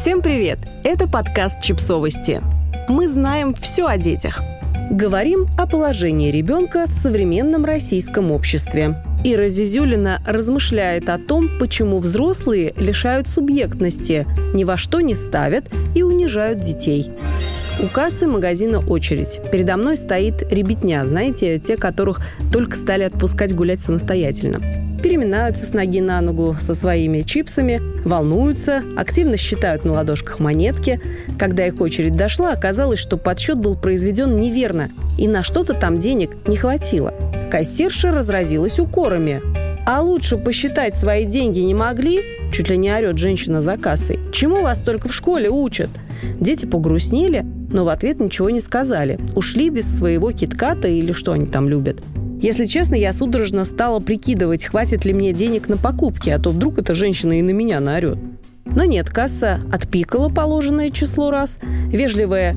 Всем привет! Это подкаст «Чипсовости». Мы знаем все о детях. Говорим о положении ребенка в современном российском обществе. Ира Зизюлина размышляет о том, почему взрослые лишают субъектности, ни во что не ставят и унижают детей. У кассы магазина очередь. Передо мной стоит ребятня, знаете, те, которых только стали отпускать гулять самостоятельно переминаются с ноги на ногу со своими чипсами, волнуются, активно считают на ладошках монетки. Когда их очередь дошла, оказалось, что подсчет был произведен неверно, и на что-то там денег не хватило. Кассирша разразилась укорами. «А лучше посчитать свои деньги не могли?» Чуть ли не орет женщина за кассой. «Чему вас только в школе учат?» Дети погрустнели, но в ответ ничего не сказали. Ушли без своего китката или что они там любят. Если честно, я судорожно стала прикидывать, хватит ли мне денег на покупки, а то вдруг эта женщина и на меня наорет. Но нет, касса отпикала положенное число раз. Вежливая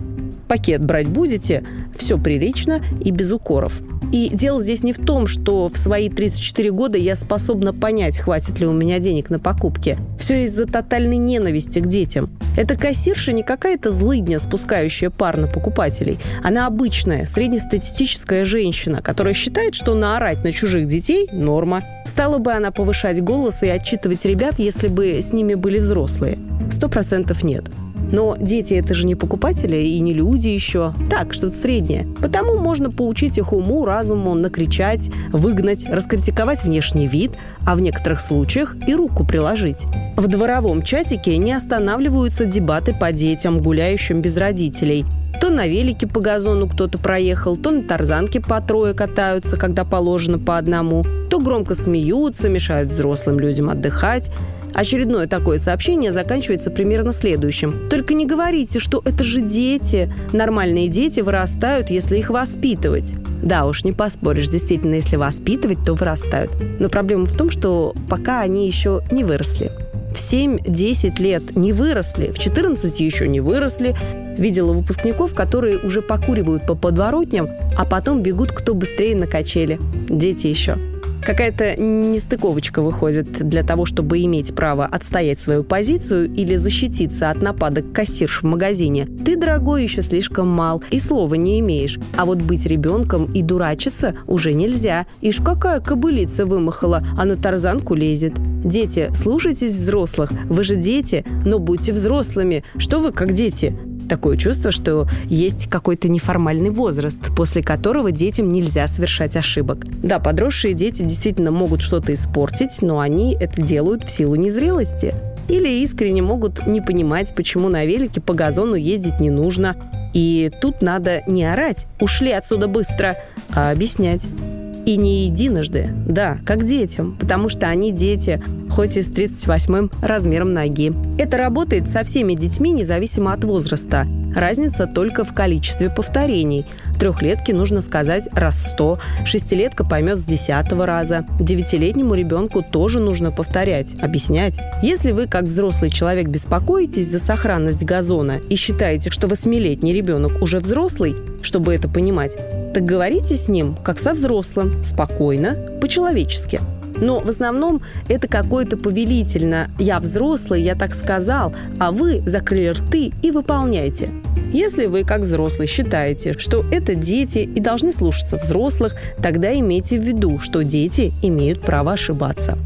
«пакет брать будете?» Все прилично и без укоров – и дело здесь не в том, что в свои 34 года я способна понять, хватит ли у меня денег на покупки. Все из-за тотальной ненависти к детям. Эта кассирша не какая-то злыдня, спускающая пар на покупателей. Она обычная, среднестатистическая женщина, которая считает, что наорать на чужих детей – норма. Стала бы она повышать голос и отчитывать ребят, если бы с ними были взрослые? Сто процентов нет. Но дети это же не покупатели и не люди еще. Так, что-то среднее. Потому можно поучить их уму, разуму, накричать, выгнать, раскритиковать внешний вид, а в некоторых случаях и руку приложить. В дворовом чатике не останавливаются дебаты по детям, гуляющим без родителей. То на велике по газону кто-то проехал, то на тарзанке по трое катаются, когда положено по одному, то громко смеются, мешают взрослым людям отдыхать. Очередное такое сообщение заканчивается примерно следующим. Только не говорите, что это же дети. Нормальные дети вырастают, если их воспитывать. Да уж, не поспоришь, действительно, если воспитывать, то вырастают. Но проблема в том, что пока они еще не выросли. В 7-10 лет не выросли, в 14 еще не выросли. Видела выпускников, которые уже покуривают по подворотням, а потом бегут кто быстрее на качели. Дети еще какая-то нестыковочка выходит для того, чтобы иметь право отстоять свою позицию или защититься от нападок кассирш в магазине. Ты, дорогой, еще слишком мал и слова не имеешь. А вот быть ребенком и дурачиться уже нельзя. Ишь, какая кобылица вымахала, а на тарзанку лезет. Дети, слушайтесь взрослых. Вы же дети, но будьте взрослыми. Что вы как дети? Такое чувство, что есть какой-то неформальный возраст, после которого детям нельзя совершать ошибок. Да, подросшие дети действительно могут что-то испортить, но они это делают в силу незрелости. Или искренне могут не понимать, почему на велике по газону ездить не нужно. И тут надо не орать «ушли отсюда быстро», а объяснять. И не единожды, да, как детям, потому что они дети, хоть и с 38-м размером ноги. Это работает со всеми детьми, независимо от возраста. Разница только в количестве повторений. Трехлетке нужно сказать раз сто, шестилетка поймет с десятого раза. Девятилетнему ребенку тоже нужно повторять, объяснять. Если вы, как взрослый человек, беспокоитесь за сохранность газона и считаете, что восьмилетний ребенок уже взрослый, чтобы это понимать, так говорите с ним, как со взрослым, спокойно, по-человечески. Но в основном это какое-то повелительно «я взрослый, я так сказал», а вы закрыли рты и выполняйте. Если вы, как взрослый, считаете, что это дети и должны слушаться взрослых, тогда имейте в виду, что дети имеют право ошибаться.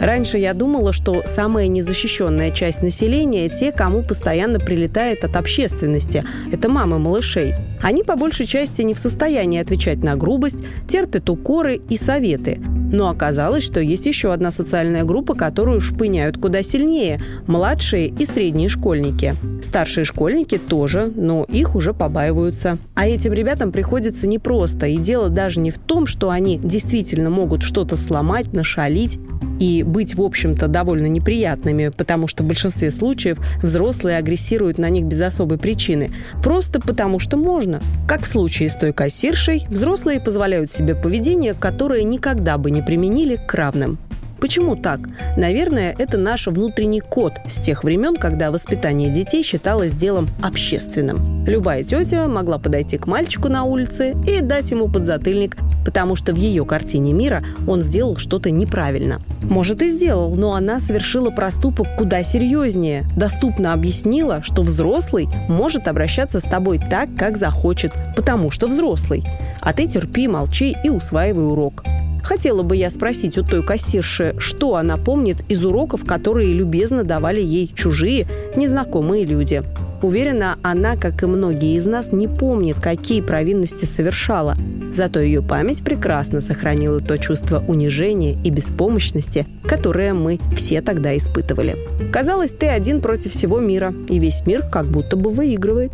Раньше я думала, что самая незащищенная часть населения – те, кому постоянно прилетает от общественности. Это мамы малышей. Они по большей части не в состоянии отвечать на грубость, терпят укоры и советы. Но оказалось, что есть еще одна социальная группа, которую шпыняют куда сильнее – младшие и средние школьники. Старшие школьники тоже, но их уже побаиваются. А этим ребятам приходится непросто. И дело даже не в том, что они действительно могут что-то сломать, нашалить и быть, в общем-то, довольно неприятными, потому что в большинстве случаев взрослые агрессируют на них без особой причины. Просто потому что можно. Как в случае с той кассиршей, взрослые позволяют себе поведение, которое никогда бы не применили к равным. Почему так? Наверное, это наш внутренний код с тех времен, когда воспитание детей считалось делом общественным. Любая тетя могла подойти к мальчику на улице и дать ему подзатыльник, потому что в ее картине мира он сделал что-то неправильно. Может и сделал, но она совершила проступок куда серьезнее. Доступно объяснила, что взрослый может обращаться с тобой так, как захочет, потому что взрослый. А ты терпи, молчи и усваивай урок. Хотела бы я спросить у той кассирши, что она помнит из уроков, которые любезно давали ей чужие, незнакомые люди. Уверена, она, как и многие из нас, не помнит, какие провинности совершала. Зато ее память прекрасно сохранила то чувство унижения и беспомощности, которое мы все тогда испытывали. Казалось, ты один против всего мира, и весь мир как будто бы выигрывает.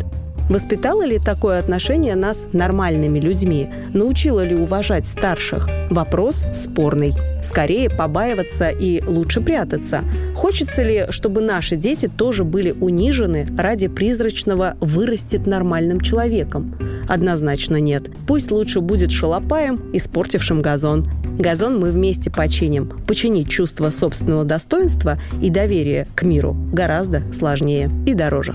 Воспитало ли такое отношение нас нормальными людьми? Научило ли уважать старших? Вопрос спорный. Скорее побаиваться и лучше прятаться. Хочется ли, чтобы наши дети тоже были унижены ради призрачного «вырастет нормальным человеком»? Однозначно нет. Пусть лучше будет шалопаем, испортившим газон. Газон мы вместе починим. Починить чувство собственного достоинства и доверия к миру гораздо сложнее и дороже.